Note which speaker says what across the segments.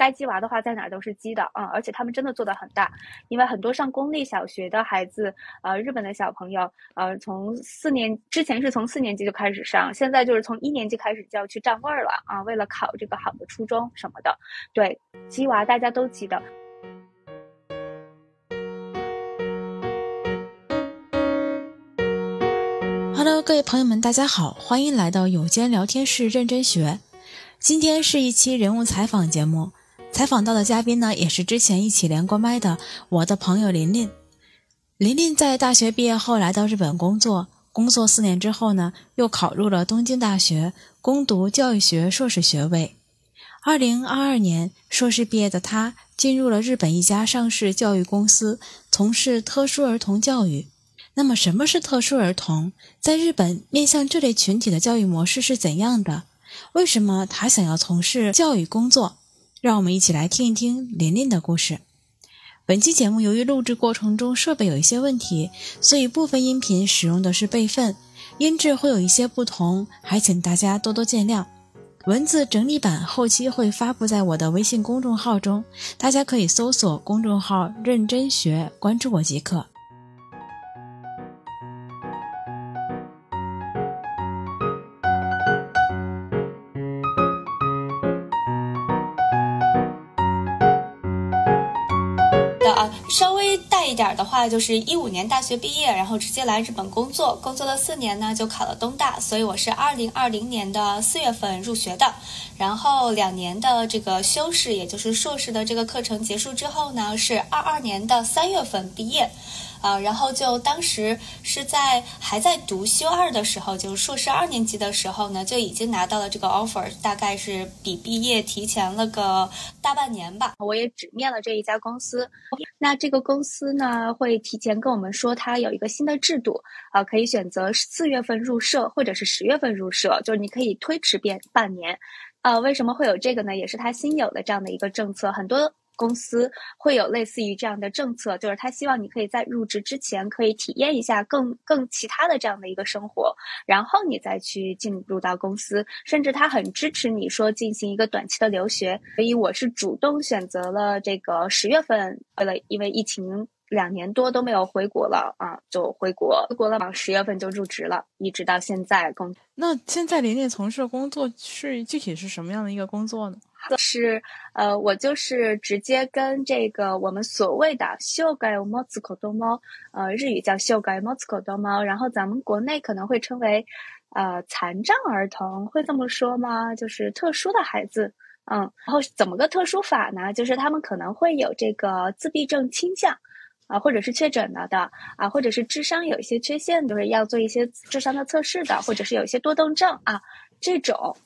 Speaker 1: 该鸡娃的话，在哪儿都是鸡的啊！而且他们真的做的很大，因为很多上公立小学的孩子，呃，日本的小朋友，呃，从四年之前是从四年级就开始上，现在就是从一年级开始就要去占位儿了啊！为了考这个好的初中什么的，对鸡娃大家都记得。
Speaker 2: Hello，各位朋友们，大家好，欢迎来到有间聊天室认真学。今天是一期人物采访节目，采访到的嘉宾呢，也是之前一起连过麦的我的朋友琳琳。琳琳在大学毕业后来到日本工作，工作四年之后呢，又考入了东京大学攻读教育学硕士学位。二零二二年硕士毕业的她，进入了日本一家上市教育公司，从事特殊儿童教育。那么，什么是特殊儿童？在日本，面向这类群体的教育模式是怎样的？为什么他想要从事教育工作？让我们一起来听一听琳琳的故事。本期节目由于录制过程中设备有一些问题，所以部分音频使用的是备份，音质会有一些不同，还请大家多多见谅。文字整理版后期会发布在我的微信公众号中，大家可以搜索公众号“认真学”，关注我即可。
Speaker 3: 稍微大一点的话，就是一五年大学毕业，然后直接来日本工作，工作了四年呢，就考了东大，所以我是二零二零年的四月份入学的，然后两年的这个修士，也就是硕士的这个课程结束之后呢，是二二年的三月份毕业。啊，然后就当时是在还在读修二的时候，就是硕士二年级的时候呢，就已经拿到了这个 offer，大概是比毕业提前了个大半年吧。
Speaker 1: 我也只面了这一家公司，那这个公司呢会提前跟我们说，它有一个新的制度，啊，可以选择四月份入社或者是十月份入社，就是你可以推迟变半年。啊，为什么会有这个呢？也是它新有的这样的一个政策，很多。公司会有类似于这样的政策，就是他希望你可以在入职之前可以体验一下更更其他的这样的一个生活，然后你再去进入到公司，甚至他很支持你说进行一个短期的留学。所以我是主动选择了这个十月份，为了因为疫情两年多都没有回国了啊，就回国回国了嘛，十月份就入职了，一直到现在工。
Speaker 2: 那现在琳琳从事的工作是具体是什么样的一个工作呢？
Speaker 1: 是，呃，我就是直接跟这个我们所谓的“修改猫子口多猫”，呃，日语叫“修改猫子口多猫”，然后咱们国内可能会称为，呃，残障儿童，会这么说吗？就是特殊的孩子，嗯，然后怎么个特殊法呢？就是他们可能会有这个自闭症倾向，啊，或者是确诊了的，啊，或者是智商有一些缺陷，就是要做一些智商的测试的，或者是有一些多动症啊这种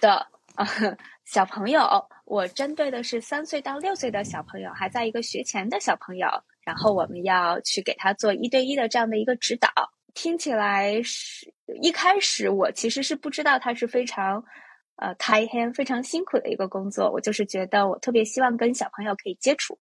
Speaker 1: 的啊。小朋友，我针对的是三岁到六岁的小朋友，还在一个学前的小朋友，然后我们要去给他做一对一的这样的一个指导。听起来是一开始我其实是不知道他是非常，呃，开黑非常辛苦的一个工作。我就是觉得我特别希望跟小朋友可以接触，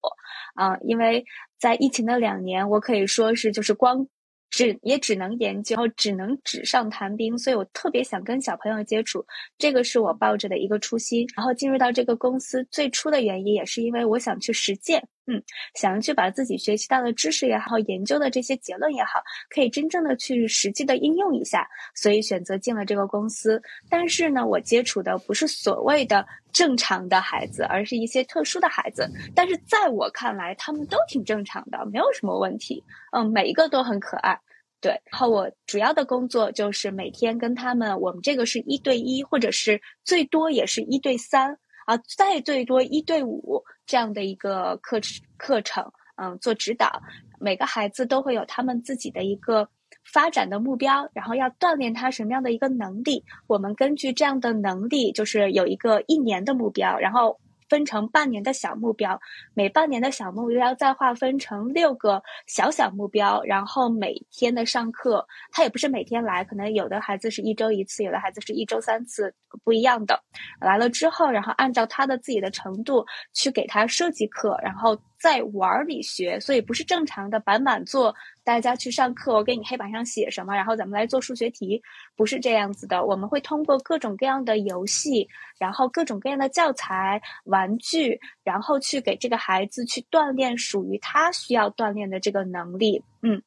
Speaker 1: 啊，因为在疫情的两年，我可以说是就是光。只也只能研究，只能纸上谈兵，所以我特别想跟小朋友接触，这个是我抱着的一个初心。然后进入到这个公司最初的原因，也是因为我想去实践。嗯，想要去把自己学习到的知识也好，研究的这些结论也好，可以真正的去实际的应用一下，所以选择进了这个公司。但是呢，我接触的不是所谓的正常的孩子，而是一些特殊的孩子。但是在我看来，他们都挺正常的，没有什么问题。嗯，每一个都很可爱。对，然后我主要的工作就是每天跟他们，我们这个是一对一，或者是最多也是一对三。啊，再最多一对五这样的一个课课程，嗯，做指导，每个孩子都会有他们自己的一个发展的目标，然后要锻炼他什么样的一个能力，我们根据这样的能力，就是有一个一年的目标，然后。分成半年的小目标，每半年的小目标再划分成六个小小目标，然后每天的上课，他也不是每天来，可能有的孩子是一周一次，有的孩子是一周三次，不一样的。来了之后，然后按照他的自己的程度去给他设计课，然后在玩里学，所以不是正常的板板坐大家去上课，我给你黑板上写什么，然后咱们来做数学题，不是这样子的。我们会通过各种各样的游戏，然后各种各样的教材、玩具，然后去给这个孩子去锻炼属于他需要锻炼的这个能力。嗯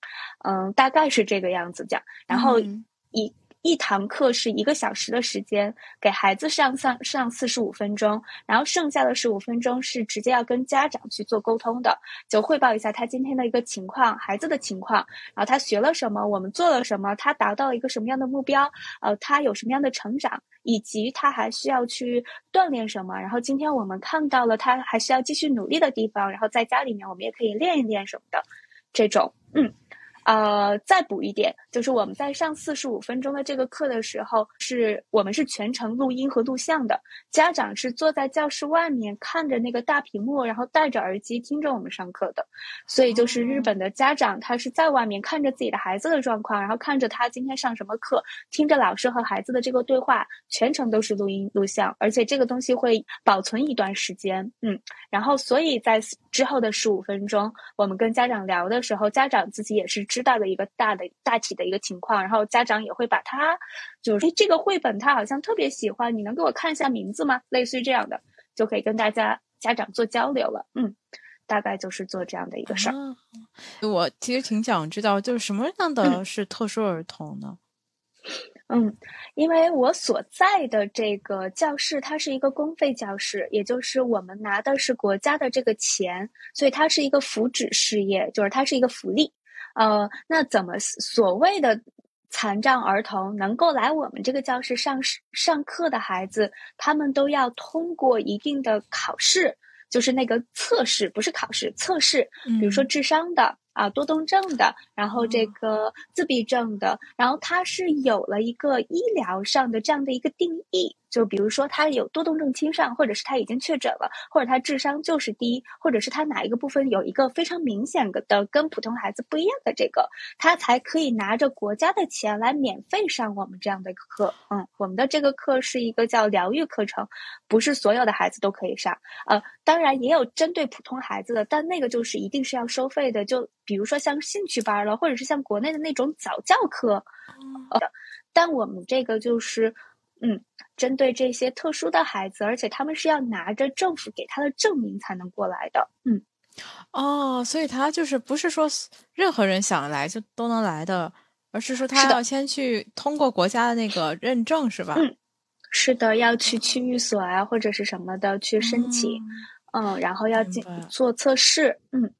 Speaker 1: 嗯，大概是这个样子讲。然后一。一堂课是一个小时的时间，给孩子上上上四十五分钟，然后剩下的十五分钟是直接要跟家长去做沟通的，就汇报一下他今天的一个情况，孩子的情况，然后他学了什么，我们做了什么，他达到了一个什么样的目标，呃，他有什么样的成长，以及他还需要去锻炼什么，然后今天我们看到了他还需要继续努力的地方，然后在家里面我们也可以练一练什么的，这种，嗯。呃，再补一点，就是我们在上四十五分钟的这个课的时候，是我们是全程录音和录像的。家长是坐在教室外面看着那个大屏幕，然后戴着耳机听着我们上课的。所以就是日本的家长，他是在外面看着自己的孩子的状况，然后看着他今天上什么课，听着老师和孩子的这个对话，全程都是录音录像，而且这个东西会保存一段时间。嗯，然后所以在之后的十五分钟，我们跟家长聊的时候，家长自己也是。知道的一个大的大体的一个情况，然后家长也会把他，就是这个绘本他好像特别喜欢，你能给我看一下名字吗？类似于这样的，就可以跟大家家长做交流了。嗯，大概就是做这样的一个事儿。
Speaker 4: 我其实挺想知道，就是什么样的是特殊儿童呢？
Speaker 1: 嗯，因为我所在的这个教室，它是一个公费教室，也就是我们拿的是国家的这个钱，所以它是一个福祉事业，就是它是一个福利。呃，那怎么所谓的残障儿童能够来我们这个教室上上课的孩子，他们都要通过一定的考试，就是那个测试，不是考试，测试，比如说智商的啊，多动症的，然后这个自闭症的，然后他是有了一个医疗上的这样的一个定义。就比如说他有多动症倾向，或者是他已经确诊了，或者他智商就是低，或者是他哪一个部分有一个非常明显的跟普通孩子不一样的这个，他才可以拿着国家的钱来免费上我们这样的课。嗯，我们的这个课是一个叫疗愈课程，不是所有的孩子都可以上。呃，当然也有针对普通孩子的，但那个就是一定是要收费的。就比如说像兴趣班了，或者是像国内的那种早教课。呃，但我们这个就是。嗯，针对这些特殊的孩子，而且他们是要拿着政府给他的证明才能过来的。嗯，
Speaker 4: 哦，所以他就是不是说任何人想来就都能来的，而是说他要先去通过国家的那个认证，是吧？
Speaker 1: 嗯，是的，要去区域所啊或者是什么的去申请，嗯，然后要进做测试，嗯。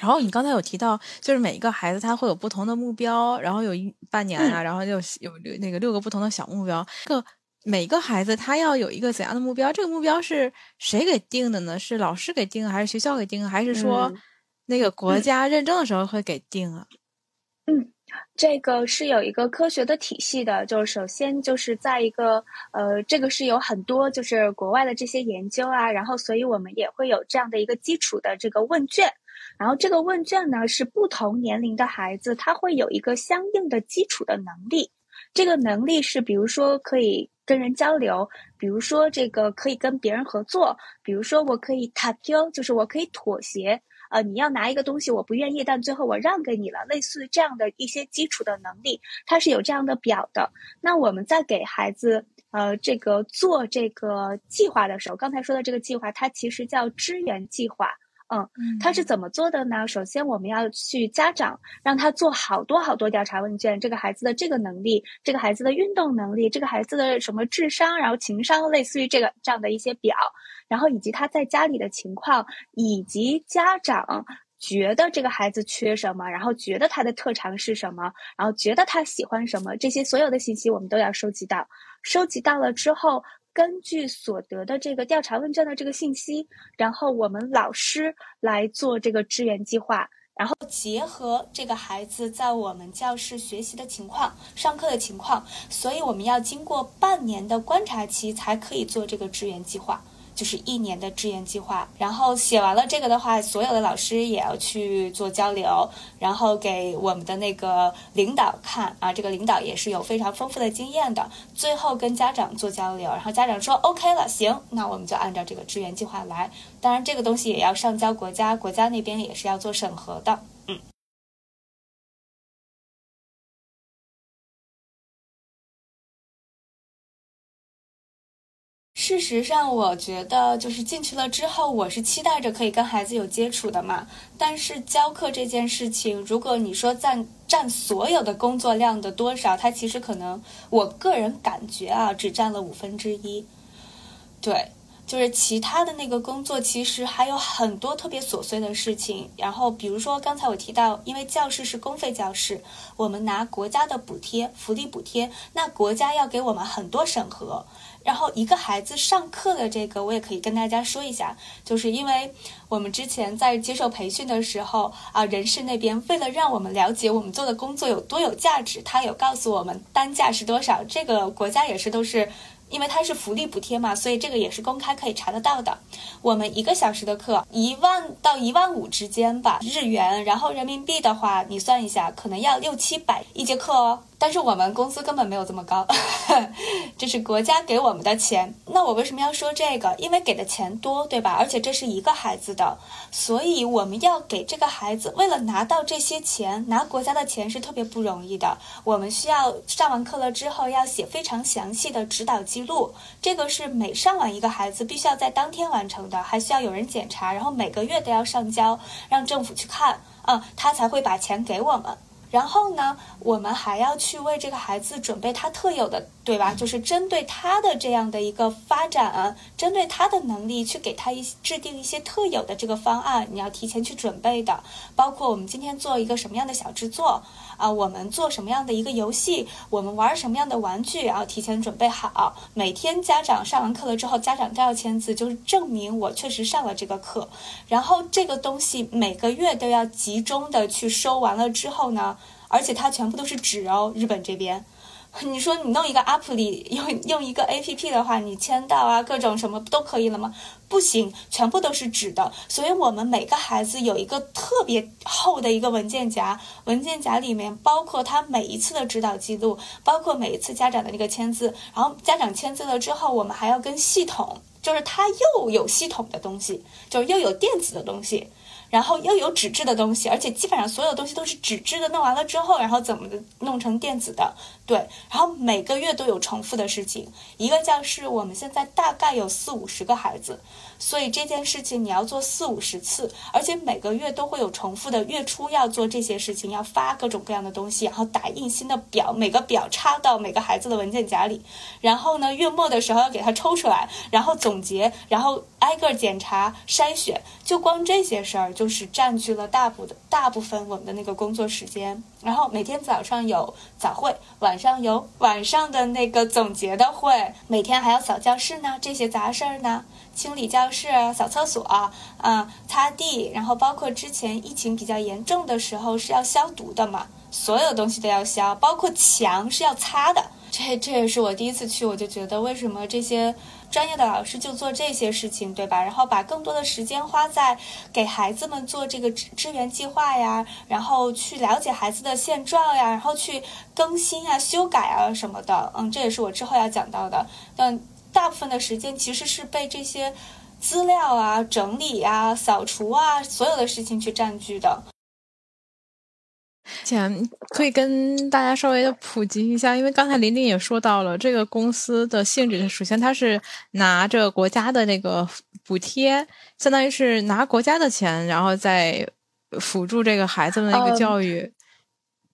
Speaker 4: 然后你刚才有提到，就是每一个孩子他会有不同的目标，然后有一半年啊，然后就有那个六个不同的小目标。这个每个孩子他要有一个怎样的目标？这个目标是谁给定的呢？是老师给定，还是学校给定，还是说那个国家认证的时候会给定啊？
Speaker 1: 嗯，这个是有一个科学的体系的。就是首先就是在一个呃，这个是有很多就是国外的这些研究啊，然后所以我们也会有这样的一个基础的这个问卷。然后这个问卷呢，是不同年龄的孩子，他会有一个相应的基础的能力。这个能力是，比如说可以跟人交流，比如说这个可以跟别人合作，比如说我可以 t a k u 就是我可以妥协。呃，你要拿一个东西，我不愿意，但最后我让给你了，类似这样的一些基础的能力，它是有这样的表的。那我们在给孩子呃这个做这个计划的时候，刚才说的这个计划，它其实叫支援计划。嗯，他是怎么做的呢？首先，我们要去家长让他做好多好多调查问卷，这个孩子的这个能力，这个孩子的运动能力，这个孩子的什么智商，然后情商，类似于这个这样的一些表，然后以及他在家里的情况，以及家长觉得这个孩子缺什么，然后觉得他的特长是什么，然后觉得他喜欢什么，这些所有的信息我们都要收集到。收集到了之后。根据所得的这个调查问卷的这个信息，然后我们老师来做这个支援计划，然后
Speaker 3: 结合这个孩子在我们教室学习的情况、上课的情况，所以我们要经过半年的观察期才可以做这个支援计划。就是一年的志愿计划，然后写完了这个的话，所有的老师也要去做交流，然后给我们的那个领导看啊，这个领导也是有非常丰富的经验的，最后跟家长做交流，然后家长说 OK 了，行，那我们就按照这个支援计划来。当然，这个东西也要上交国家，国家那边也是要做审核的。
Speaker 1: 事实上，我觉得就是进去了之后，我是期待着可以跟孩子有接触的嘛。但是教课这件事情，如果你说占占所有的工作量的多少，它其实可能我个人感觉啊，只占了五分之一。对。就是其他的那个工作，其实还有很多特别琐碎的事情。然后，比如说刚才我提到，因为教室是公费教室，我们拿国家的补贴、福利补贴，那国家要给我们很多审核。然后，一个孩子上课的这个，我也可以跟大家说一下，就是因为我们之前在接受培训的时候啊，人事那边为了让我们了解我们做的工作有多有价值，他有告诉我们单价是多少。这个国家也是都是。因为它是福利补贴嘛，所以这个也是公开可以查得到的。我们一个小时的课一万到一万五之间吧，日元，然后人民币的话，你算一下，可能要六七百一节课哦。但是我们工资根本没有这么高，这是国家给我们的钱。那我为什么要说这个？因为给的钱多，对吧？而且这是一个孩子的，所以我们要给这个孩子，为了拿到这些钱，拿国家的钱是特别不容易的。我们需要上完课了之后要写非常详细的指导记录，这个是每上完一个孩子必须要在当天完成的，还需要有人检查，然后每个月都要上交，让政府去看，嗯，他才会把钱给我们。然后呢，我们还要去为这个孩子准备他特有的，对吧？就是针对他的这样的一个发展，针对他的能力，去给他一制定一些特有的这个方案。你要提前去准备的，包括我们今天做一个什么样的小制作啊，我们做什么样的一个游戏，我们玩什么样的玩具，然后提前准备好。每天家长上完课了之后，家长都要签字，就是证明我确实上了这个课。然后这个东西每个月都要集中的去收完了之后呢。而且它全部都是纸哦，日本这边，你说你弄一个 app 里用用一个 app 的话，你签到啊，各种什么不都可以了吗？不行，全部都是纸的。所以我们每个孩子有一个特别厚的一个文件夹，文件夹里面包括他每一次的指导记录，包括每一次家长的那个签字。然后家长签字了之后，我们还要跟系统，就是他又有系统的东西，就又有电子的东西。然后又有纸质的东西，而且基本上所有东西都是纸质的。弄完了之后，然后怎么的弄成电子的？对，然后每个月都有重复的事情。一个教室我们现在大概有四五十个孩子，所以这件事情你要做四五十次，而且每个月都会有重复的。月初要做这些事情，要发各种各样的东西，然后打印新的表，每个表插到每个孩子的文件夹里。然后呢，月末的时候要给他抽出来，然后总结，然后挨个检查筛选。就光这些事儿，就是占据了大部的大部分我们的那个工作时间。然后每天早上有早会，晚上有晚上的那个总结的会，每天还要扫教室呢，这些杂事儿呢，清理教室、扫厕所，啊，擦地，然后包括之前疫情比较严重的时候是要消毒的嘛，所有东西都要消，包括墙是要擦的。这这也是我第一次去，我就觉得为什么这些。专业的老师就做这些事情，对吧？然后把更多的时间花在给孩子们做这个支支援计划呀，然后去了解孩子的现状呀，然后去更新啊、修改啊什么的。嗯，这也是我之后要讲到的。但大部分的时间其实是被这些资料啊、整理啊、扫除啊所有的事情去占据的。
Speaker 4: 前可以跟大家稍微的普及一下，因为刚才琳琳也说到了这个公司的性质，首先它是拿着国家的那个补贴，相当于是拿国家的钱，然后再辅助这个孩子们的一个教育。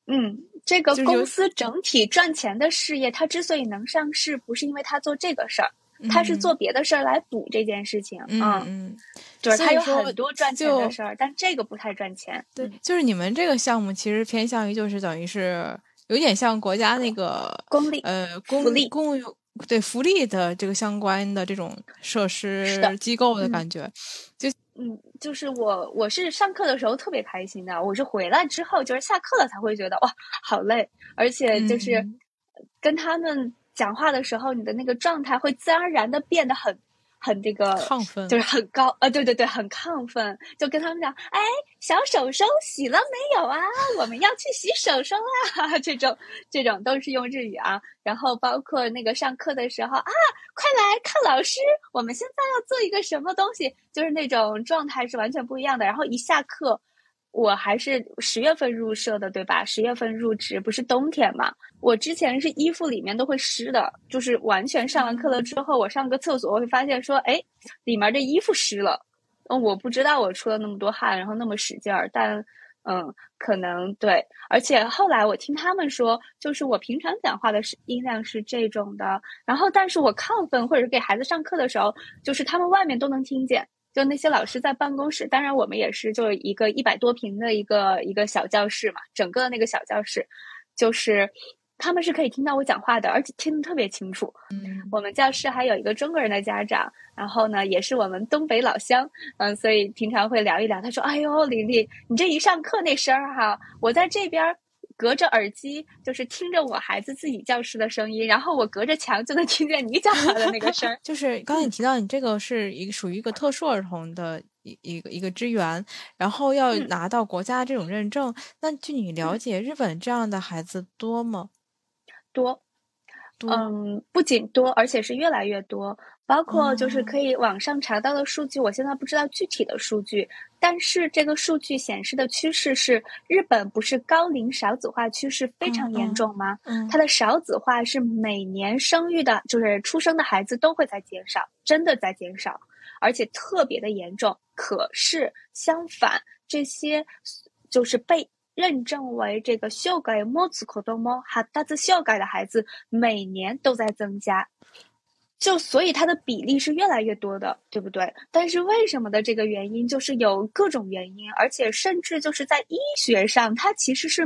Speaker 5: 嗯，这个公司整体赚钱的事业，它之所以能上市，不是因为它做这个事儿。他是做别的事儿来补这件事情，
Speaker 4: 嗯嗯，
Speaker 5: 就是他有很多赚钱的事儿，但这个不太赚钱。
Speaker 4: 对，就是你们这个项目其实偏向于就是等于是有点像国家那个
Speaker 5: 公立
Speaker 4: 呃公
Speaker 5: 福利
Speaker 4: 公有对福利的这个相关的这种设施机构的感觉。就
Speaker 5: 嗯，就是我我是上课的时候特别开心的，我是回来之后就是下课了才会觉得哇好累，而且就是跟他们。讲话的时候，你的那个状态会自然而然的变得很，很这个
Speaker 4: 亢奋，
Speaker 5: 就是很高呃！对对对，很亢奋。就跟他们讲，哎，小手手洗了没有啊？我们要去洗手手啊！这种这种都是用日语啊。然后包括那个上课的时候啊，快来看老师，我们现在要做一个什么东西，就是那种状态是完全不一样的。然后一下课。
Speaker 1: 我还是十月份入社的，对吧？十月份入职，不是冬天嘛？我之前是衣服里面都会湿的，就是完全上完课了之后，我上个厕所，我会发现说，哎，里面的衣服湿了。嗯，我不知道我出了那么多汗，然后那么使劲儿，但嗯，可能对。而且后来我听他们说，就是我平常讲话的是音量是这种的，然后但是我亢奋或者是给孩子上课的时候，就是他们外面都能听见。就那些老师在办公室，当然我们也是，就一个一百多平的一个一个小教室嘛，整个那个小教室，就是他们是可以听到我讲话的，而且听得特别清楚。
Speaker 4: 嗯，
Speaker 1: 我们教室还有一个中国人的家长，然后呢，也是我们东北老乡，嗯，所以平常会聊一聊。他说：“哎呦，琳琳，你这一上课那声儿哈，我在这边。”隔着耳机就是听着我孩子自己教室的声音，然后我隔着墙就能听见你讲话的那个声儿。
Speaker 4: 就是刚才你提到你这个是一个属于一个特殊儿童的一一个一个支援，然后要拿到国家这种认证。那据你了解，日本这样的孩子多吗？
Speaker 1: 多，嗯，不仅多，而且是越来越多。包括就是可以网上查到的数据，我现在不知道具体的数据，但是这个数据显示的趋势是，日本不是高龄少子化趋势非常严重吗？嗯它的少子化是每年生育的，就是出生的孩子都会在减少，真的在减少，而且特别的严重。可是相反，这些就是被认证为这个修改莫兹可多莫哈达兹修改的孩子，每年都在增加。就所以它的比例是越来越多的，对不对？但是为什么的这个原因就是有各种原因，而且甚至就是在医学上，它其实是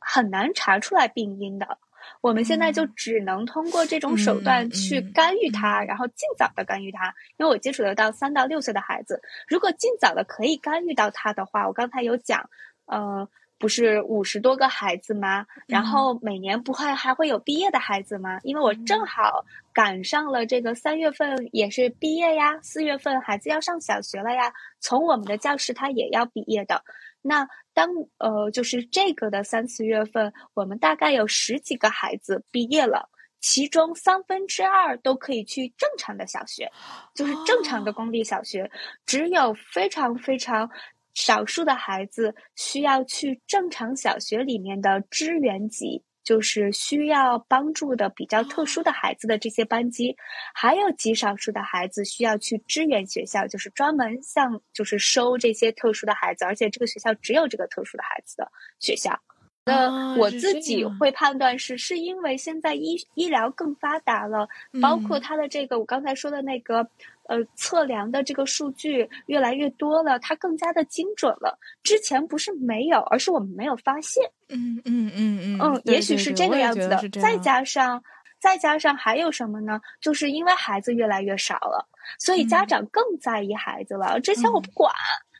Speaker 1: 很难查出来病因的。我们现在就只能通过这种手段去干预它，然后尽早的干预它。因为我接触得到三到六岁的孩子，如果尽早的可以干预到他的话，我刚才有讲，呃。不是五十多个孩子吗？然后每年不会还会有毕业的孩子吗？因为我正好赶上了这个三月份也是毕业呀，四月份孩子要上小学了呀。从我们的教室他也要毕业的。那当呃就是这个的三四月份，我们大概有十几个孩子毕业了，其中三分之二都可以去正常的小学，就是正常的公立小学，只有非常非常。少数的孩子需要去正常小学里面的支援级，就是需要帮助的比较特殊的孩子的这些班级，还有极少数的孩子需要去支援学校，就是专门像就是收这些特殊的孩子，而且这个学校只有这个特殊的孩子的学校。那我自己会判断是，是因为现在医医疗更发达了，包括他的这个我刚才说的那个。呃，测量的这个数据越来越多了，它更加的精准了。之前不是没有，而是我们没有发现。
Speaker 4: 嗯嗯嗯嗯
Speaker 1: 嗯，也许是这个样子的。再加上，再加上还有什么呢？就是因为孩子越来越少了，所以家长更在意孩子了。之前我不管，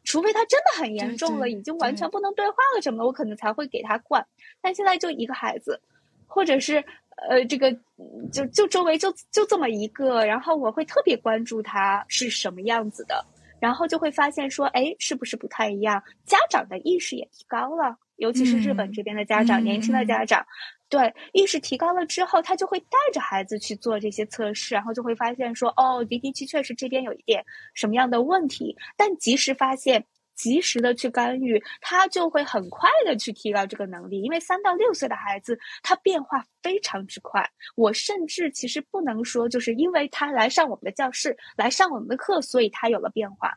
Speaker 1: 除非他真的很严重了，已经完全不能对话了什么的，我可能才会给他灌。但现在就一个孩子，或者是。呃，这个就就周围就就这么一个，然后我会特别关注他是什么样子的，然后就会发现说，哎，是不是不太一样？家长的意识也提高了，尤其是日本这边的家长，年轻的家长，对意识提高了之后，他就会带着孩子去做这些测试，然后就会发现说，哦，的的确确是这边有一点什么样的问题，但及时发现。及时的去干预，他就会很快的去提高这个能力。因为三到六岁的孩子，他变化非常之快。我甚至其实不能说，就是因为他来上我们的教室，来上我们的课，所以他有了变化。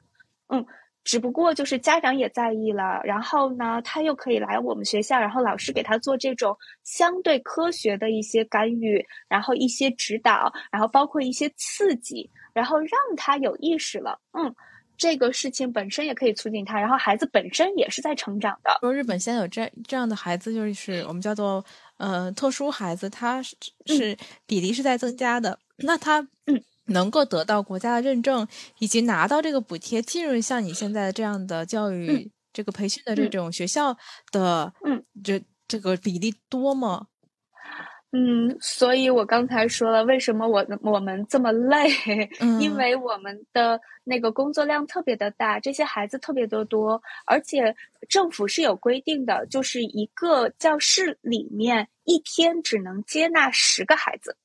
Speaker 1: 嗯，只不过就是家长也在意了，然后呢，他又可以来我们学校，然后老师给他做这种相对科学的一些干预，然后一些指导，然后包括一些刺激，然后让他有意识了。嗯。这个事情本身也可以促进他，然后孩子本身也是在成长的。
Speaker 4: 说日本现在有这这样的孩子，就是我们叫做呃特殊孩子，他是是比例是在增加的。那他能够得到国家的认证，以及拿到这个补贴，进入像你现在这样的教育这个培训的这种学校的，
Speaker 1: 嗯，
Speaker 4: 这这个比例多吗？
Speaker 1: 嗯，所以我刚才说了，为什么我我们这么累？因为我们的那个工作量特别的大，这些孩子特别的多，而且政府是有规定的，就是一个教室里面一天只能接纳十个孩子，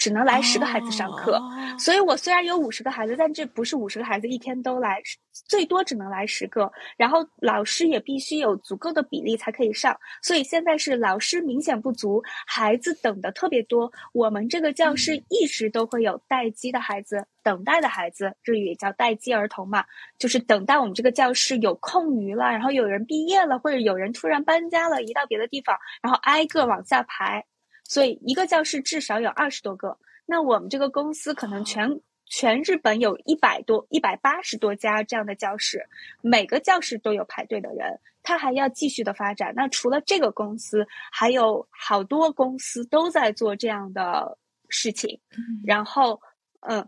Speaker 1: 只能来十个孩子上课。
Speaker 4: 哦
Speaker 1: 所以我虽然有五十个孩子，但这不是五十个孩子一天都来，最多只能来十个。然后老师也必须有足够的比例才可以上。所以现在是老师明显不足，孩子等的特别多。我们这个教室一直都会有待机的孩子，等待的孩子，日语也叫待机儿童嘛，就是等待我们这个教室有空余了，然后有人毕业了，或者有人突然搬家了，移到别的地方，然后挨个往下排。所以一个教室至少有二十多个。那我们这个公司可能全、全日本有一百多、一百八十多家这样的教室，每个教室都有排队的人，他还要继续的发展。那除了这个公司，还有好多公司都在做这样的事情，然后，嗯，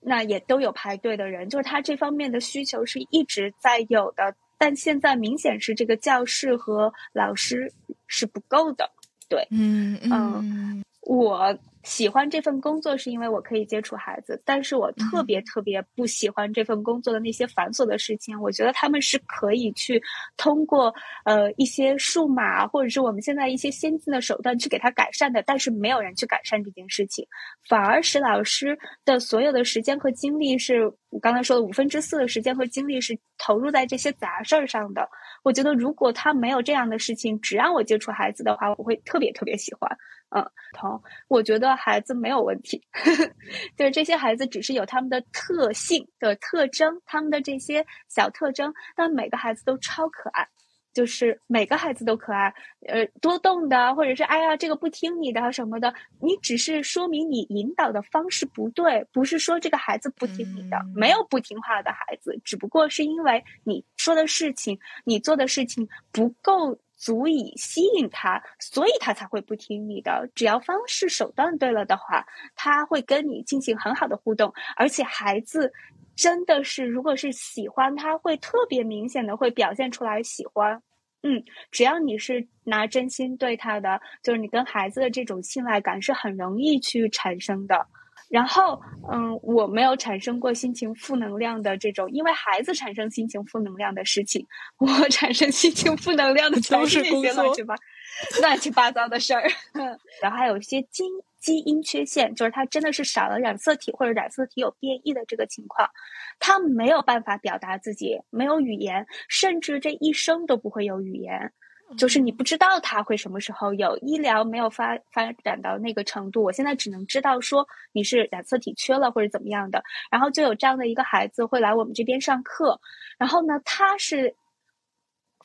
Speaker 1: 那也都有排队的人，就是他这方面的需求是一直在有的，但现在明显是这个教室和老师是不够的。对，
Speaker 4: 嗯嗯。
Speaker 1: 我喜欢这份工作是因为我可以接触孩子，但是我特别特别不喜欢这份工作的那些繁琐的事情。我觉得他们是可以去通过呃一些数码或者是我们现在一些先进的手段去给他改善的，但是没有人去改善这件事情，反而使老师的所有的时间和精力是我刚才说的五分之四的时间和精力是投入在这些杂事儿上的。我觉得如果他没有这样的事情，只让我接触孩子的话，我会特别特别喜欢。嗯，同，我觉得孩子没有问题，就是这些孩子只是有他们的特性的特征，他们的这些小特征，但每个孩子都超可爱，就是每个孩子都可爱，呃，多动的，或者是哎呀这个不听你的什么的，你只是说明你引导的方式不对，不是说这个孩子不听你的，
Speaker 4: 嗯
Speaker 1: 没有不听话的孩子，只不过是因为你说的事情，你做的事情不够。足以吸引他，所以他才会不听你的。只要方式手段对了的话，他会跟你进行很好的互动。而且孩子真的是，如果是喜欢，他会特别明显的会表现出来喜欢。嗯，只要你是拿真心对他的，就是你跟孩子的这种信赖感是很容易去产生的。然后，嗯，我没有产生过心情负能量的这种，因为孩子产生心情负能量的事情，我 产生心情负能量的全
Speaker 4: 都是
Speaker 1: 那些
Speaker 4: 工作
Speaker 1: 乱七八乱七八糟的事儿。然后还有一些基基因缺陷，就是他真的是少了染色体或者染色体有变异的这个情况，他没有办法表达自己，没有语言，甚至这一生都不会有语言。就是你不知道他会什么时候有，医疗没有发发展到那个程度，我现在只能知道说你是染色体缺了或者怎么样的，然后就有这样的一个孩子会来我们这边上课，然后呢，他是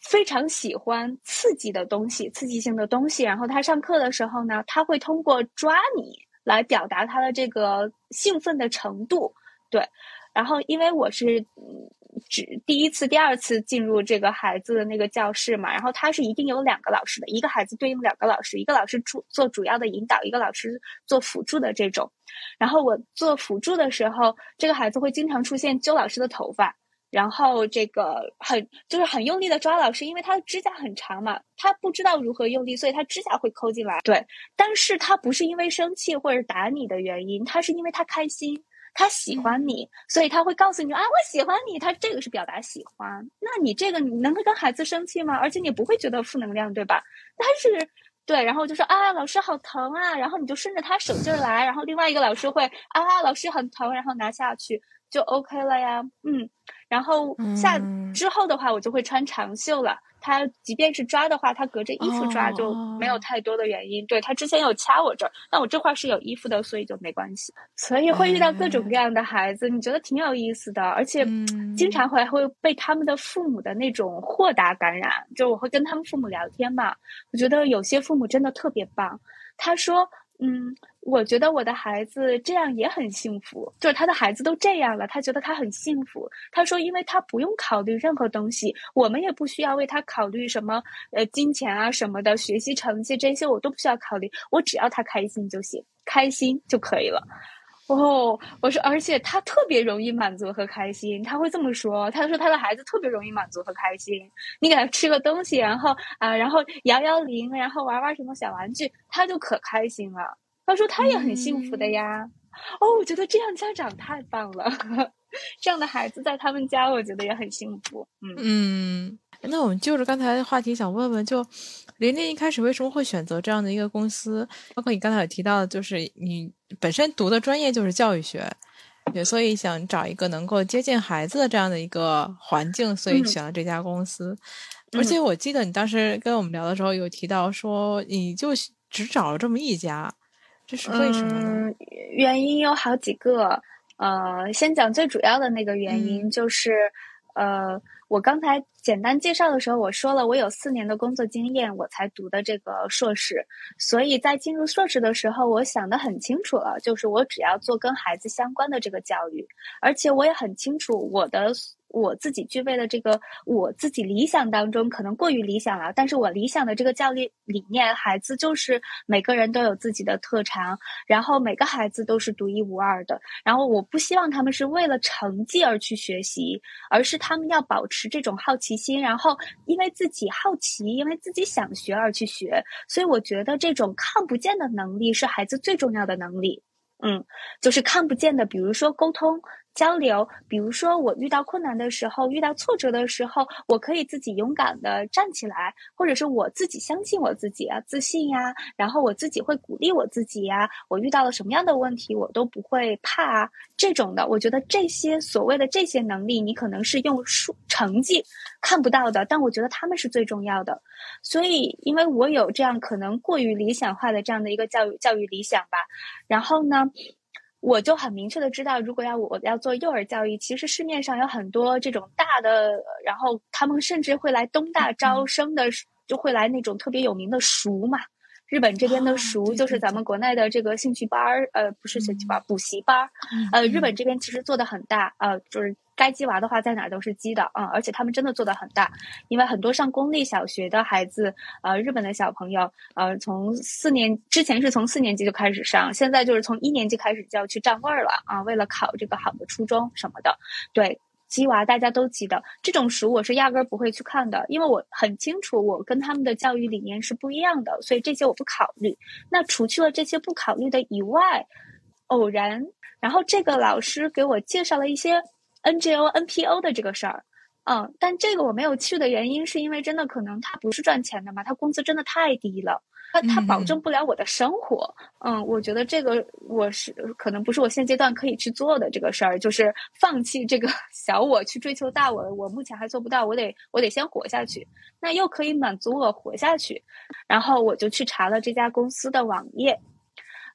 Speaker 1: 非常喜欢刺激的东西、刺激性的东西，然后他上课的时候呢，他会通过抓你来表达他的这个兴奋的程度，对。然后，因为我是只第一次、第二次进入这个孩子的那个教室嘛，然后他是一定有两个老师的，一个孩子对应两个老师，一个老师主做主要的引导，一个老师做辅助的这种。然后我做辅助的时候，这个孩子会经常出现揪老师的头发，然后这个很就是很用力的抓老师，因为他的指甲很长嘛，他不知道如何用力，所以他指甲会抠进来。对，但是他不是因为生气或者打你的原因，他是因为他开心。他喜欢你，所以他会告诉你啊，我喜欢你。他这个是表达喜欢。那你这个你能跟孩子生气吗？而且你不会觉得负能量，对吧？但是对，然后就说啊，老师好疼啊，然后你就顺着他手劲儿来，然后另外一个老师会啊，老师很疼，然后拿下去就 OK 了呀。嗯，然后下
Speaker 4: 嗯
Speaker 1: 之后的话，我就会穿长袖了。他即便是抓的话，他隔着衣服抓就没有太多的原因。对他之前有掐我这儿，但我这块是有衣服的，所以就没关系。所以会遇到各种各样的孩子，你觉得挺有意思的，而且
Speaker 4: 嗯
Speaker 1: 经常会会被他们的父母的那种豁达感染。就我会跟他们父母聊天嘛，我觉得有些父母真的特别棒。他说：“嗯，我觉得我的孩子这样也很幸福，就是他的孩子都这样了，他觉得他很幸福。他说，因为他不用考虑任何东西，我们也不需要为他考虑什么呃金钱啊什么的，学习成绩这些我都不需要考虑，我只要他开心就行，开心就可以了。”哦，我说，而且他特别容易满足和开心，他会这么说。他说他的孩子特别容易满足和开心，你给他吃个东西，然后啊、然后摇摇铃，然后玩玩什么小玩具，他就可开心了。他说他也很幸福的呀。哦，我觉得这样家长太棒了，这样的孩子在他们家，我觉得也很幸福。嗯
Speaker 4: 嗯，那我们就着刚才的话题，想问问，就琳琳一开始为什么会选择这样的一个公司？包括你刚才有提到的，就是你本身读的专业就是教育学，也所以想找一个能够接近孩子的这样的一个环境，所以选了这家公司。而且我记得你当时跟我们聊的时候有提到说，你就只找了这么一家，这是为什么呢？
Speaker 1: 原因有好几个，呃，先讲最主要的那个原因，就是呃。我刚才简单介绍的时候，我说了我有四年的工作经验，我才读的这个硕士。所以在进入硕士的时候，我想的很清楚了，就是我只要做跟孩子相关的这个教育，而且我也很清楚我的。我自己具备的这个，我自己理想当中可能过于理想了，但是我理想的这个教育理念，孩子就是每个人都有自己的特长，然后每个孩子都是独一无二的，然后我不希望他们是为了成绩而去学习，而是他们要保持这种好奇心，然后因为自己好奇，因为自己想学而去学，所以我觉得这种看不见的能力是孩子最重要的能力，嗯，就是看不见的，比如说沟通。交流，比如说我遇到困难的时候，遇到挫折的时候，我可以自己勇敢的站起来，或者是我自己相信我自己啊，自信呀，然后我自己会鼓励我自己呀。我遇到了什么样的问题，我都不会怕啊这种的。我觉得这些所谓的这些能力，你可能是用数成绩看不到的，但我觉得他们是最重要的。所以，因为我有这样可能过于理想化的这样的一个教育教育理想吧，然后呢。我就很明确的知道，如果要我要做幼儿教育，其实市面上有很多这种大的，然后他们甚至会来东大招生的，就会来那种特别有名的熟嘛。日本这边的熟就是咱们国内的这个兴趣班儿，呃，不是兴趣班，补习班儿。呃，日本这边其实做的很大，呃，就是。该鸡娃的话，在哪儿都是鸡的啊！而且他们真的做的很大，因为很多上公立小学的孩子，呃，日本的小朋友，呃，从四年之前是从四年级就开始上，现在就是从一年级开始就要去占位儿了啊！为了考这个好的初中什么的，对鸡娃大家都记得，这种书我是压根儿不会去看的，因为我很清楚我跟他们的教育理念是不一样的，所以这些我不考虑。那除去了这些不考虑的以外，偶然，然后这个老师给我介绍了一些。NGO、NPO 的这个事儿，嗯，但这个我没有去的原因，是因为真的可能他不是赚钱的嘛，他工资真的太低了，他他保证不了我的生活，嗯，我觉得这个我是可能不是我现阶段可以去做的这个事儿，就是放弃这个 小我去追求大我，我目前还做不到，我得我得先活下去，那又可以满足我活下去，然后我就去查了这家公司的网页，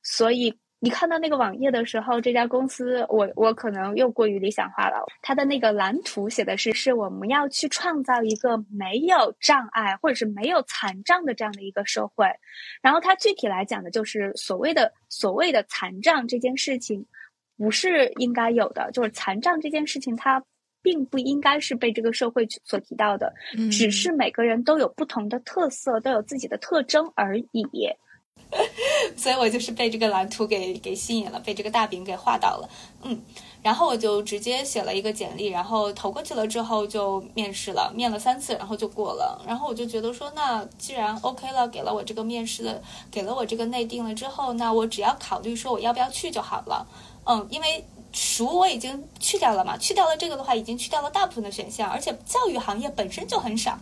Speaker 1: 所以。你看到那个网页的时候，这家公司，我我可能又过于理想化了。它的那个蓝图写的是，是我们要去创造一个没有障碍或者是没有残障的这样的一个社会。然后它具体来讲的就是所谓的所谓的残障这件事情，不是应该有的，就是残障这件事情它并不应该是被这个社会所提到的，只是每个人都有不同的特色，都有自己的特征而已。
Speaker 3: 所以我就是被这个蓝图给给吸引了，被这个大饼给画到了，嗯，然后我就直接写了一个简历，然后投过去了之后就面试了，面了三次，然后就过了，然后我就觉得说，那既然 OK 了，给了我这个面试的，给了我这个内定了之后，那我只要考虑说我要不要去就好了，嗯，因为熟我已经去掉了嘛，去掉了这个的话，已经去掉了大部分的选项，而且教育行业本身就很少。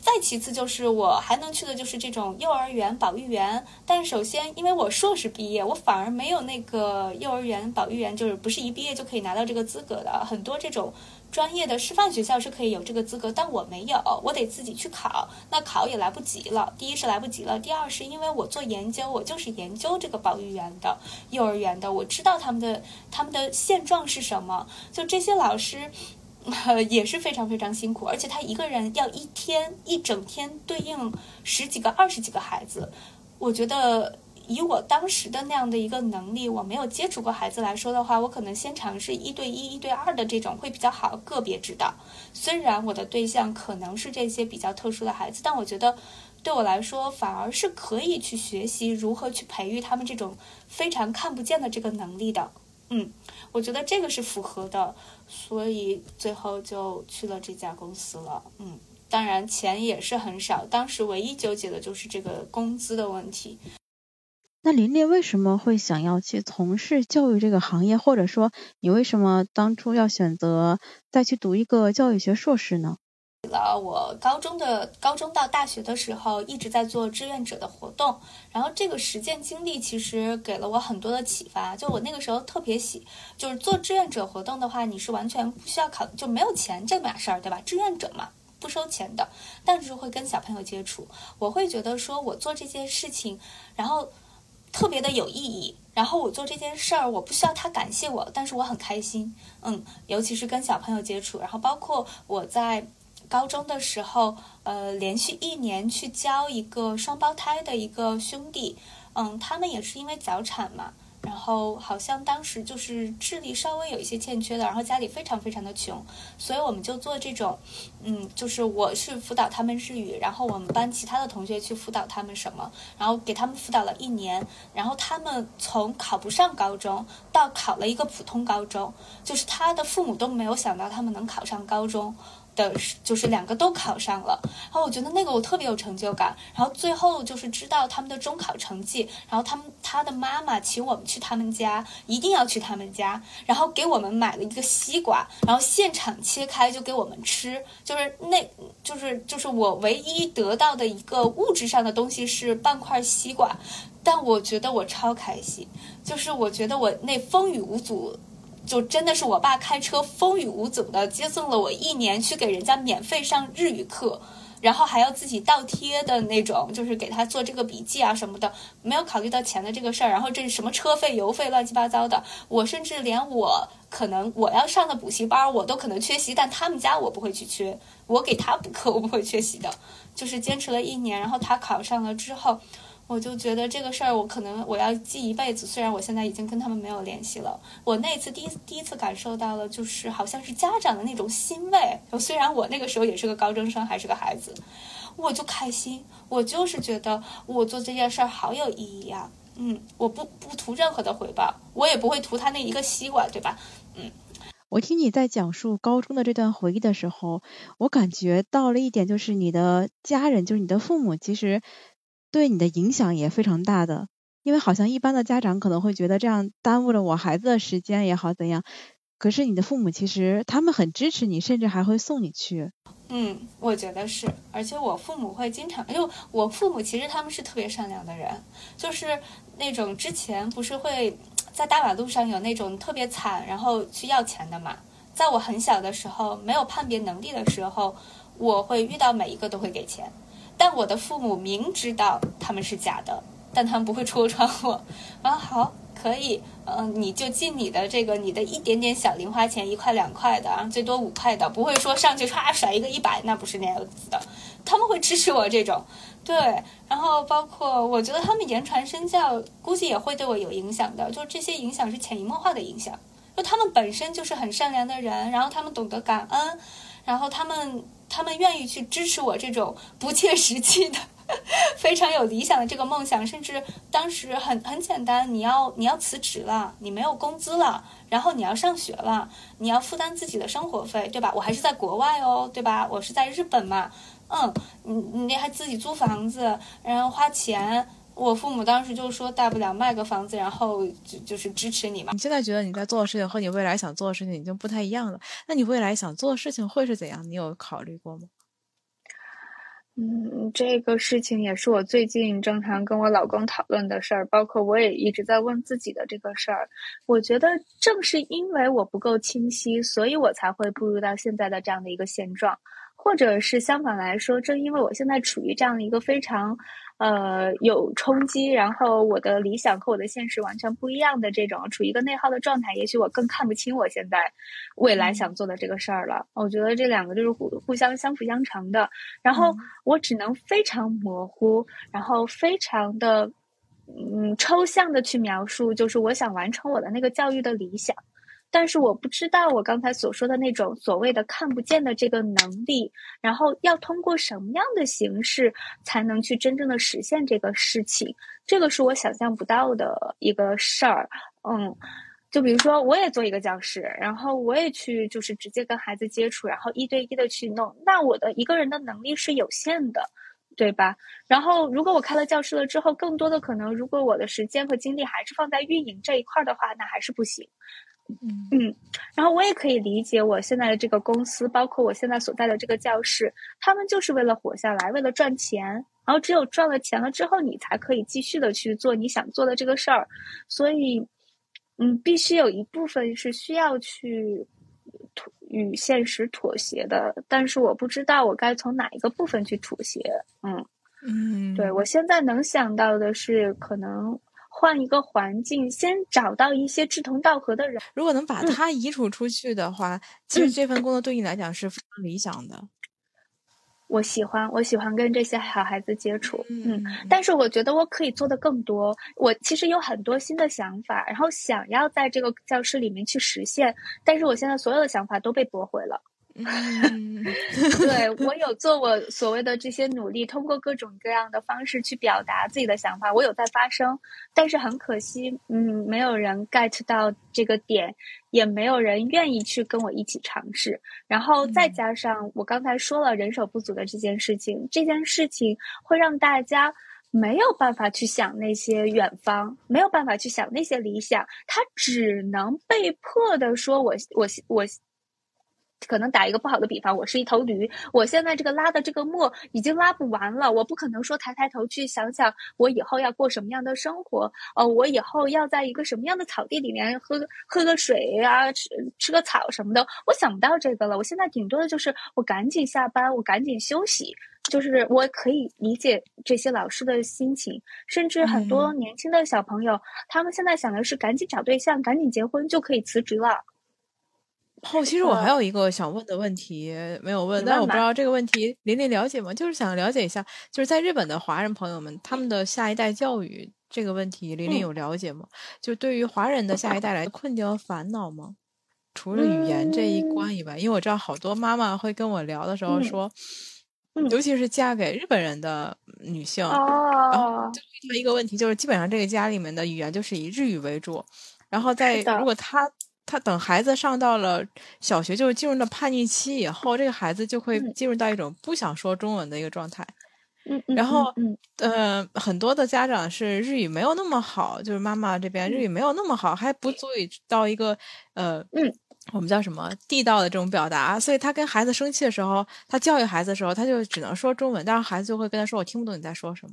Speaker 3: 再其次就是我还能去的就是这种幼儿园保育员，但首先因为我硕士毕业，我反而没有那个幼儿园保育员，就是不是一毕业就可以拿到这个资格的。很多这种专业的师范学校是可以有这个资格，但我没有，我得自己去考。那考也来不及了，第一是来不及了，第二是因为我做研究，我就是研究这个保育员的幼儿园的，我知道他们的他们的现状是什么，就这些老师。也是非常非常辛苦，而且他一个人要一天一整天对应十几个、二十几个孩子。我觉得以我当时的那样的一个能力，我没有接触过孩子来说的话，我可能先尝试一对一、一对二的这种会比较好，个别指导。虽然我的对象可能是这些比较特殊的孩子，但我觉得对我来说反而是可以去学习如何去培育他们这种非常看不见的这个能力的。嗯，我觉得这个是符合的，所以最后就去了这家公司了。嗯，当然钱也是很少，当时唯一纠结的就是这个工资的问题。
Speaker 4: 那琳琳为什么会想要去从事教育这个行业，或者说你为什么当初要选择再去读一个教育学硕士呢？
Speaker 1: 了我高中的高中到大学的时候一直在做志愿者的活动，然后这个实践经历其实给了我很多的启发。就我那个时候特别喜，就是做志愿者活动的话，你是完全不需要考，就没有钱这码事儿，对吧？志愿者嘛，不收钱的，但是会跟小朋友接触，我会觉得说我做这件事情，然后特别的有意义。然后我做这件事儿，我不需要他感谢我，但是我很开心。嗯，尤其是跟小朋友接触，然后包括我在高中的时候，呃，连续一年去教一个双胞胎的一个兄弟，嗯，他们也是因为早产嘛。然后好像当时就是智力稍微有一些欠缺的，然后家里非常非常的穷，所以我们就做这种，嗯，就是我去辅导他们日语，然后我们班其他的同学去辅导他们什么，然后给他们辅导了一年，然后他们从考不上高中到考了一个普通高中，就是他的父母都没有想到他们能考上高中。的，就是两个都考上了，然后我觉得那个我特别有成就感。然后最后就是知道他们的中考成绩，然后他们他的妈妈请我们去他们家，一定要去他们家，然后给我们买了一个西瓜，然后现场切开就给我们吃，就是那，就是就是我唯一得到的一个物质上的东西是半块西瓜，但我觉得我超开心，就是我觉得我那风雨无阻。就真的是我爸开车风雨无阻的接送了我一年去给人家免费上日语课，然后还要自己倒贴的那种，就是给他做这个笔记啊什么的，没有考虑到钱的这个事儿。然后这是什么车费、油费乱七八糟的，我甚至连我可能我要上的补习班我都可能缺席，但他们家我不会去缺，我给他补课我不会缺席的，就是坚持了一年，然后他考上了之后。我就觉得这个事儿，我可能我要记一辈子。虽然我现在已经跟他们没有联系了，我那次第一第一次感受到了，就是好像是家长的那种欣慰。虽然我那个时候也是个高中生，还是个孩子，我就开心。我就是觉得我做这件事儿好有意义啊。嗯，我不不图任何的回报，我也不会图他那一个西瓜，对吧？嗯，
Speaker 2: 我听你在讲述高中的这段回忆的时候，我感觉到了一点，就是你的家人，就是你的父母，其实。对你的影响也非常大的，因为好像一般的家长可能会觉得这样耽误了我孩子的时间也好怎样，可是你的父母其实他们很支持你，甚至还会送你去。
Speaker 1: 嗯，我觉得是，而且我父母会经常，因为我父母其实他们是特别善良的人，就是那种之前不是会在大马路上有那种特别惨，然后去要钱的嘛。在我很小的时候，没有判别能力的时候，我会遇到每一个都会给钱。但我的父母明知道他们是假的，但他们不会戳穿我。啊，好，可以，嗯，你就尽你的这个，你的一点点小零花钱，一块两块的啊，最多五块的，不会说上去唰甩一个一百，那不是那样子的。他们会支持我这种，对。然后包括我觉得他们言传身教，估计也会对我有影响的。就这些影响是潜移默化的影响，就他们本身就是很善良的人，然后他们懂得感恩，然后他们。他们愿意去支持我这种不切实际的、非常有理想的这个梦想，甚至当时很很简单，你要你要辞职了，你没有工资了，然后你要上学了，你要负担自己的生活费，对吧？我还是在国外哦，对吧？我是在日本嘛，嗯，你你还自己租房子，然后花钱。我父母当时就说，大不了卖个房子，然后就就是支持你嘛。
Speaker 2: 你现在觉得你在做的事情和你未来想做的事情已经不太一样了，那你未来想做的事情会是怎样？你有考虑过吗？
Speaker 4: 嗯，这个事情也是我最近正常跟我老公讨论的事儿，包括我也一直在问自己的这个事儿。我觉得正是因为我不够清晰，所以我才会步入到现在的这样的一个现状，或者是相反来说，正因为我现在处于这样的一个非常。呃，有冲击，然后我的理想和我的现实完全不一样的这种，处于一个内耗的状态，也许我更看不清我现在未来想做的这个事儿了。我觉得这两个就是互互相相辅相成的，然后我只能非常模糊，然后非常的嗯抽象的去描述，就是我想完成我的那个教育的理想。但是我不知道我刚才所说的那种所谓的看不见的这个能力，然后要通过什么样的形式才能去真正的实现这个事情？这个是我想象不到的一个事儿。嗯，就比如说，我也做一个教师，然后我也去就是直接跟孩子接触，然后一对一的去弄。那我的一个人的能力是有限的，对吧？然后如果我开了教室了之后，更多的可能，如果我的时间和精力还是放在运营这一块的话，那还是不行。
Speaker 1: 嗯嗯，然后我也可以理解我现在的这个公司，包括我现在所在的这个教室，他们就是为了活下来，为了赚钱。然后只有赚了钱了之后，你才可以继续的去做你想做的这个事儿。所以，嗯，必须有一部分是需要去妥与现实妥协的。但是我不知道我该从哪一个部分去妥协。嗯
Speaker 4: 嗯，
Speaker 1: 对我现在能想到的是可能。换一个环境，先找到一些志同道合的人。
Speaker 4: 如果能把他移除出去的话，其实这份工作对你来讲是非常理想的。
Speaker 1: 我喜欢，我喜欢跟这些好孩子接触。嗯，但是我觉得我可以做的更多。我其实有很多新的想法，然后想要在这个教室里面去实现，但是我现在所有的想法都被驳回了。
Speaker 4: 嗯，
Speaker 1: 对我有做我所谓的这些努力，通过各种各样的方式去表达自己的想法，我有在发声，但是很可惜，嗯，没有人 get 到这个点，也没有人愿意去跟我一起尝试。然后再加上我刚才说了人手不足的这件事情，这件事情会让大家没有办法去想那些远方，没有办法去想那些理想，他只能被迫的说：“我我我。”可能打一个不好的比方，我是一头驴，我现在这个拉的这个磨已经拉不完了，我不可能说抬抬头去想想我以后要过什么样的生活，呃，我以后要在一个什么样的草地里面喝喝个水啊，吃吃个草什么的，我想不到这个了。我现在顶多的就是我赶紧下班，我赶紧休息，就是我可以理解这些老师的心情，甚至很多年轻的小朋友，他们现在想的是赶紧找对象，赶紧结婚就可以辞职了。
Speaker 4: 哦，其实我还有一个想问的问题没有问，但我不知道这个问题琳琳了解吗？就是想了解一下，就是在日本的华人朋友们，他们的下一代教育这个问题，琳琳有了解吗？就对于华人的下一代来困境和烦恼吗？除了语言这一关以外，因为我知道好多妈妈会跟我聊的时候说，尤其是嫁给日本人的女性，然后。就遇到一个问题，就是基本上这个家里面的语言就是以日语为主，然后在如果他。他等孩子上到了小学，就是进入了叛逆期以后，这个孩子就会进入到一种不想说中文的一个状态。
Speaker 1: 嗯，
Speaker 4: 然后，嗯，呃，很多的家长是日语没有那么好，就是妈妈这边日语没有那么好，还不足以到一个呃，
Speaker 1: 嗯，
Speaker 4: 我们叫什么地道的这种表达，所以他跟孩子生气的时候，他教育孩子的时候，他就只能说中文，但是孩子就会跟他说：“我听不懂你在说什么。”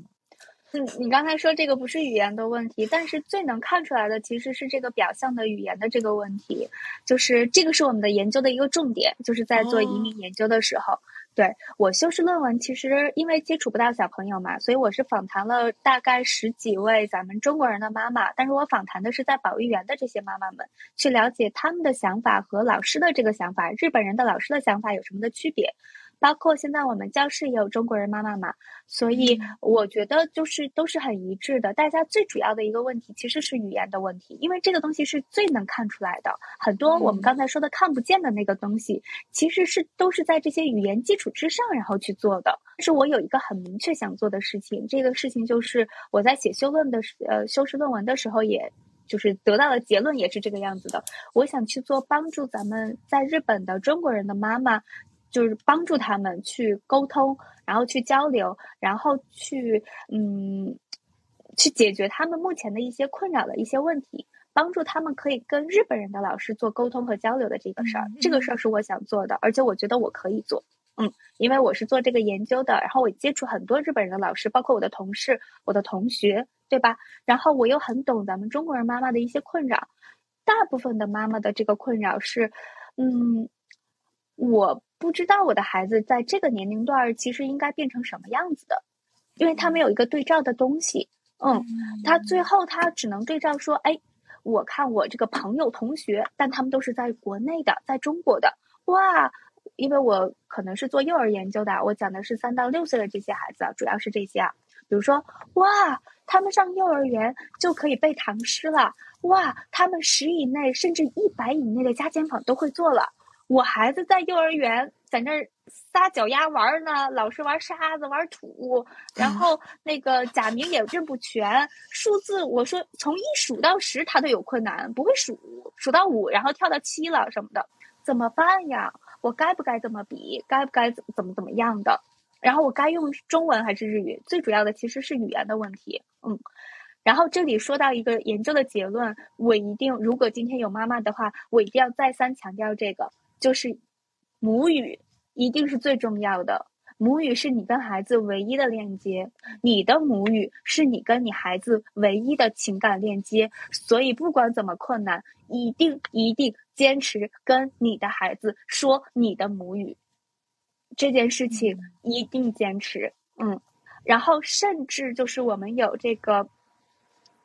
Speaker 1: 嗯，你刚才说这个不是语言的问题，但是最能看出来的其实是这个表象的语言的这个问题，就是这个是我们的研究的一个重点，就是在做移民研究的时候，对我修饰论文，其实因为接触不到小朋友嘛，所以我是访谈了大概十几位咱们中国人的妈妈，但是我访谈的是在保育园的这些妈妈们，去了解他们的想法和老师的这个想法，日本人的老师的想法有什么的区别。包括现在我们教室也有中国人妈妈嘛，所以我觉得就是都是很一致的。大家最主要的一个问题其实是语言的问题，因为这个东西是最能看出来的。很多我们刚才说的看不见的那个东西，其实是都是在这些语言基础之上然后去做的。但是我有一个很明确想做的事情，这个事情就是我在写修论的呃修饰论文的时候，也就是得到的结论也是这个样子的。我想去做帮助咱们在日本的中国人的妈妈。就是帮助他们去沟通，然后去交流，然后去嗯，去解决他们目前的一些困扰的一些问题，帮助他们可以跟日本人的老师做沟通和交流的这个事儿。这个事儿是我想做的，而且我觉得我可以做。嗯，因为我是做这个研究的，然后我接触很多日本人的老师，包括我的同事、我的同学，对吧？然后我又很懂咱们中国人妈妈的一些困扰。大部分的妈妈的这个困扰是，嗯，我。不知道我的孩子在这个年龄段其实应该变成什么样子的，因为他没有一个对照的东西。嗯，他最后他只能对照说：“哎，我看我这个朋友同学，但他们都是在国内的，在中国的。哇，因为我可能是做幼儿研究的，我讲的是三到六岁的这些孩子，主要是这些啊。比如说，哇，他们上幼儿园就可以背唐诗了。哇，他们十以内甚至一百以内的加减法都会做了。”我孩子在幼儿园，在那儿撒脚丫玩呢，老是玩沙子、玩土，然后那个假名也认不全，数字我说从一数到十他都有困难，不会数，数到五然后跳到七了什么的，怎么办呀？我该不该这么比？该不该怎怎么怎么样的？然后我该用中文还是日语？最主要的其实是语言的问题，嗯。然后这里说到一个研究的结论，我一定如果今天有妈妈的话，我一定要再三强调这个，就是母语一定是最重要的。母语是你跟孩子唯一的链接，你的母语是你跟你孩子唯一的情感链接。所以不管怎么困难，一定一定坚持跟你的孩子说你的母语。这件事情一定坚持，嗯。然后甚至就是我们有这个。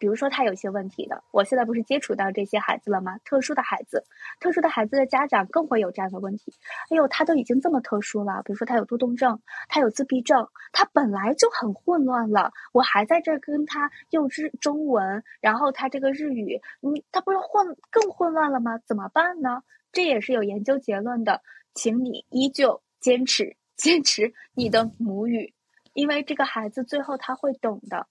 Speaker 1: 比如说他有些问题的，我现在不是接触到这些孩子了吗？特殊的孩子，特殊的孩子的家长更会有这样的问题。哎呦，他都已经这么特殊了，比如说他有多动症，他有自闭症，他本来就很混乱了，我还在这跟他用日中文，然后他这个日语，你他不是混更混乱了吗？怎么办呢？这也是有研究结论的，请你依旧坚持坚持你的母语，因为这个孩子最后他会懂的。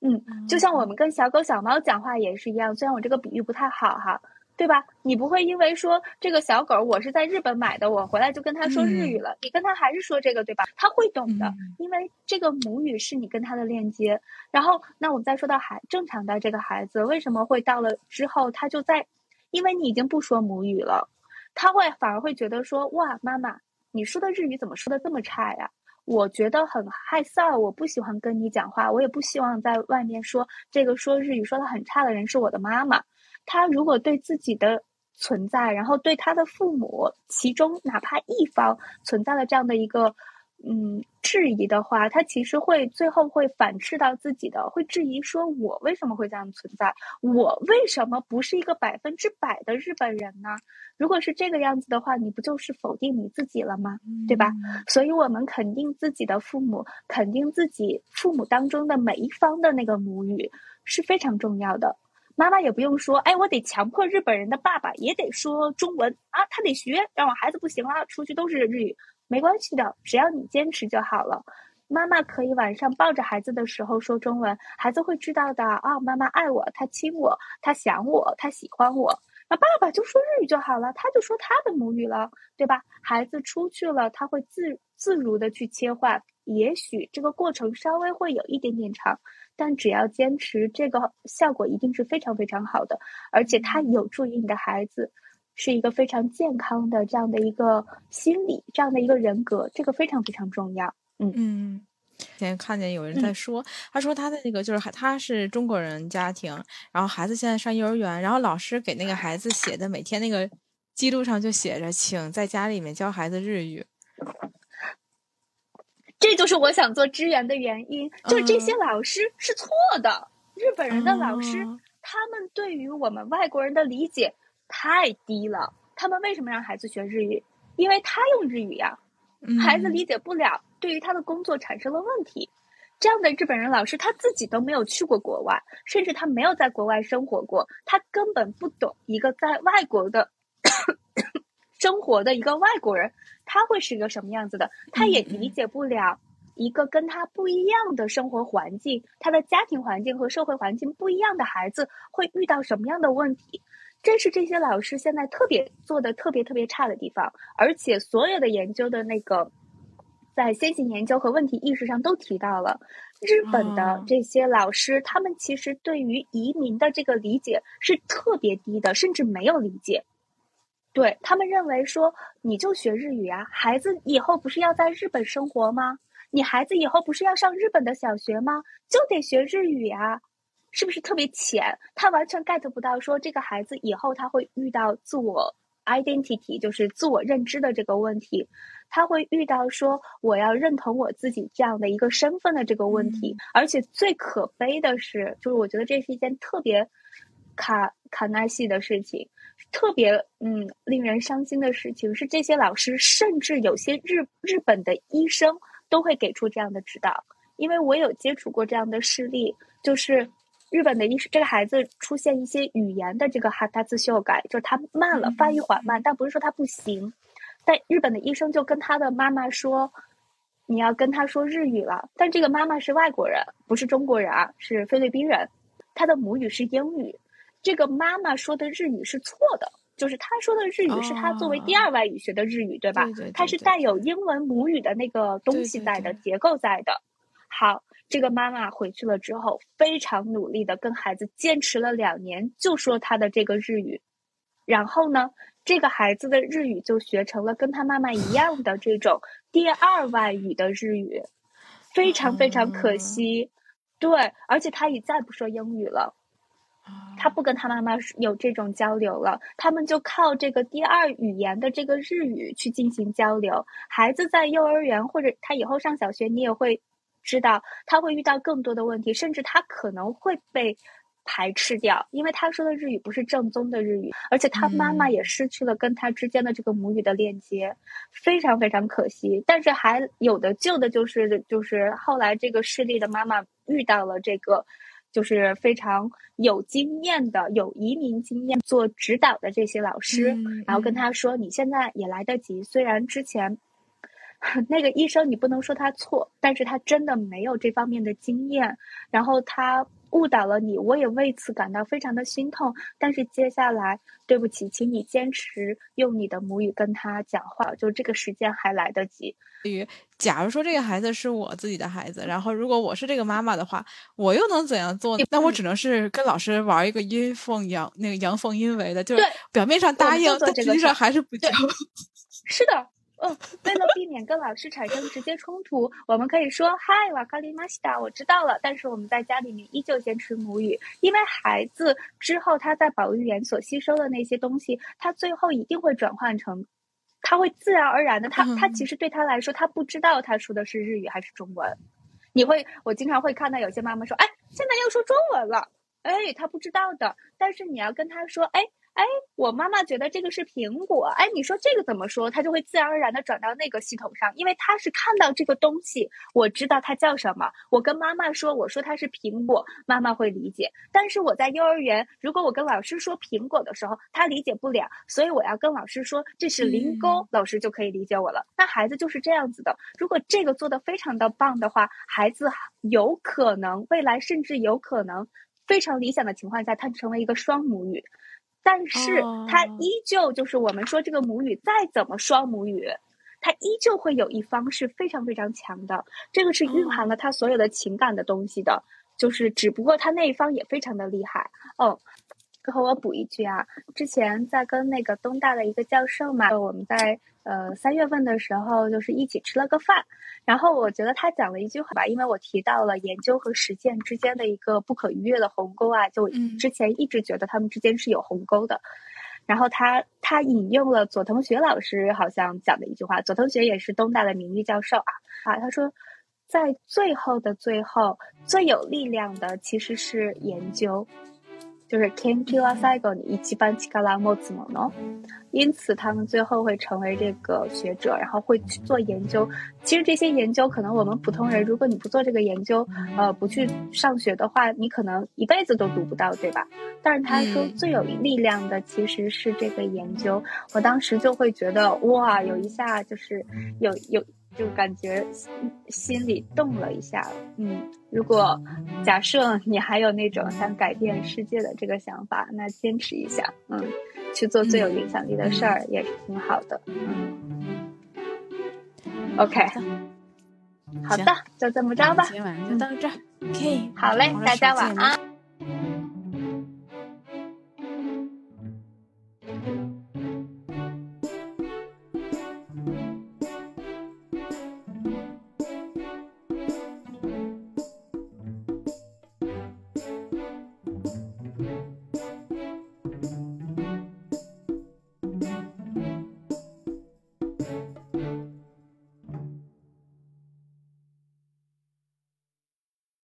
Speaker 1: 嗯，就像我们跟小狗、小猫讲话也是一样，虽然我这个比喻不太好哈，对吧？你不会因为说这个小狗我是在日本买的，我回来就跟他说日语了，你跟他还是说这个，对吧？他会懂的，因为这个母语是你跟他的链接。然后，那我们再说到孩正常的这个孩子，为什么会到了之后他就在，因为你已经不说母语了，他会反而会觉得说，哇，妈妈，你说的日语怎么说的这么差呀？我觉得很害臊，我不喜欢跟你讲话，我也不希望在外面说这个说日语说的很差的人是我的妈妈。他如果对自己的存在，然后对他的父母，其中哪怕一方存在了这样的一个。嗯，质疑的话，他其实会最后会反斥到自己的，会质疑说：我为什么会这样存在？我为什么不是一个百分之百的日本人呢？如果是这个样子的话，你不就是否定你自己了吗？对吧？所以我们肯定自己的父母，肯定自己父母当中的每一方的那个母语是非常重要的。妈妈也不用说，哎，我得强迫日本人的爸爸也得说中文啊，他得学，让我孩子不行了，出去都是日语。没关系的，只要你坚持就好了。妈妈可以晚上抱着孩子的时候说中文，孩子会知道的啊。妈妈爱我，他亲我，他想我，他喜欢我。那爸爸就说日语就好了，他就说他的母语了，对吧？孩子出去了，他会自自如的去切换。也许这个过程稍微会有一点点长，但只要坚持，这个效果一定是非常非常好的，而且它有助于你的孩子。是一个非常健康的这样的一个心理，这样的一个人格，这个非常非常重要。嗯
Speaker 4: 嗯，现在看见有人在说，他说他的那个就是他是中国人家庭，然后孩子现在上幼儿园，然后老师给那个孩子写的每天那个记录上就写着，请在家里面教孩子日语。
Speaker 1: 这就是我想做支援的原因，就是这些老师是错的，日本人的老师，他们对于我们外国人的理解。太低了，他们为什么让孩子学日语？因为他用日语呀，孩子理解不了，对于他的工作产生了问题。这样的日本人老师他自己都没有去过国外，甚至他没有在国外生活过，他根本不懂一个在外国的生活的一个外国人他会是一个什么样子的，他也理解不了一个跟他不一样的生活环境，他的家庭环境和社会环境不一样的孩子会遇到什么样的问题。这是这些老师现在特别做的特别特别差的地方，而且所有的研究的那个，在先行研究和问题意识上都提到了，日本的这些老师，他们其实对于移民的这个理解是特别低的，甚至没有理解。对他们认为说，你就学日语啊，孩子以后不是要在日本生活吗？你孩子以后不是要上日本的小学吗？就得学日语啊。是不是特别浅？他完全 get 不到，说这个孩子以后他会遇到自我 identity，就是自我认知的这个问题，他会遇到说我要认同我自己这样的一个身份的这个问题。而且最可悲的是，就是我觉得这是一件特别卡卡纳西的事情，特别嗯令人伤心的事情是，这些老师甚至有些日日本的医生都会给出这样的指导，因为我有接触过这样的事例，就是。日本的医生，这个孩子出现一些语言的这个哈达兹修改，就是他慢了，发育缓慢，但不是说他不行。但日本的医生就跟他的妈妈说：“你要跟他说日语了。”但这个妈妈是外国人，不是中国人啊，是菲律宾人，他的母语是英语。这个妈妈说的日语是错的，就是他说的日语是他作为第二外语学的日语，对吧？他是带有英文母语的那个东西在的结构在的。好。这个妈妈回去了之后，非常努力的跟孩子坚持了两年，就说他的这个日语。然后呢，这个孩子的日语就学成了跟他妈妈一样的这种第二外语的日语，非常非常可惜。对，而且他也再不说英语了，他不跟他妈妈有这种交流了，他们就靠这个第二语言的这个日语去进行交流。孩子在幼儿园或者他以后上小学，你也会。知道他会遇到更多的问题，甚至他可能会被排斥掉，因为他说的日语不是正宗的日语，而且他妈妈也失去了跟他之间的这个母语的链接，非常非常可惜。但是还有的救的就是，就是后来这个势力的妈妈遇到了这个，就是非常有经验的、有移民经验做指导的这些老师，然后跟他说：“你现在也来得及，虽然之前。” 那个医生，你不能说他错，但是他真的没有这方面的经验，然后他误导了你，我也为此感到非常的心痛。但是接下来，对不起，请你坚持用你的母语跟他讲话，就这个时间还来得及。
Speaker 2: 于，假如说这个孩子是我自己的孩子，然后如果我是这个妈妈的话，我又能怎样做？那我只能是跟老师玩一个阴奉阳那个阳奉阴违的，就是表面上答应，但实际上还是不教。
Speaker 1: 是的。嗯，为了避免跟老师产生直接冲突，我们可以说嗨，瓦卡里马西达，我知道了。但是我们在家里面依旧坚持母语，因为孩子之后他在保育园所吸收的那些东西，他最后一定会转换成，他会自然而然的，他他其实对他来说，他不知道他说的是日语还是中文。你会，我经常会看到有些妈妈说，哎，现在要说中文了，哎，他不知道的。但是你要跟他说，哎。哎，我妈妈觉得这个是苹果。哎，你说这个怎么说？他就会自然而然的转到那个系统上，因为他是看到这个东西，我知道它叫什么。我跟妈妈说，我说它是苹果，妈妈会理解。但是我在幼儿园，如果我跟老师说苹果的时候，他理解不了，所以我要跟老师说这是零沟，老师就可以理解我了。那孩子就是这样子的。如果这个做的非常的棒的话，孩子有可能未来甚至有可能非常理想的情况下，他成为一个双母语。但是它依旧就是我们说这个母语再怎么双母语，它依旧会有一方是非常非常强的，这个是蕴含了他所有的情感的东西的，就是只不过他那一方也非常的厉害哦。和我补一句啊，之前在跟那个东大的一个教授嘛，我们在呃三月份的时候就是一起吃了个饭，然后我觉得他讲了一句话吧，因为我提到了研究和实践之间的一个不可逾越的鸿沟啊，就之前一直觉得他们之间是有鸿沟的，然后他他引用了左同学老师好像讲的一句话，左同学也是东大的名誉教授啊啊，他说在最后的最后最有力量的其实是研究。就是 Kenki wa saigo ni ichiban chikara motsu mono，因此他们最后会成为这个学者，然后会去做研究。其实这些研究可能我们普通人，如果你不做这个研究，呃，不去上学的话，你可能一辈子都读不到，对吧？但是他说最有力量的其实是这个研究。我当时就会觉得哇，有一下就是有有。就感觉心里动了一下，嗯，如果假设你还有那种想改变世界的这个想法，那坚持一下，嗯，去做最有影响力的事儿也是挺好的，嗯。OK，好的，就这么着吧，
Speaker 2: 今晚就到这儿。OK，
Speaker 1: 好嘞，大家晚安。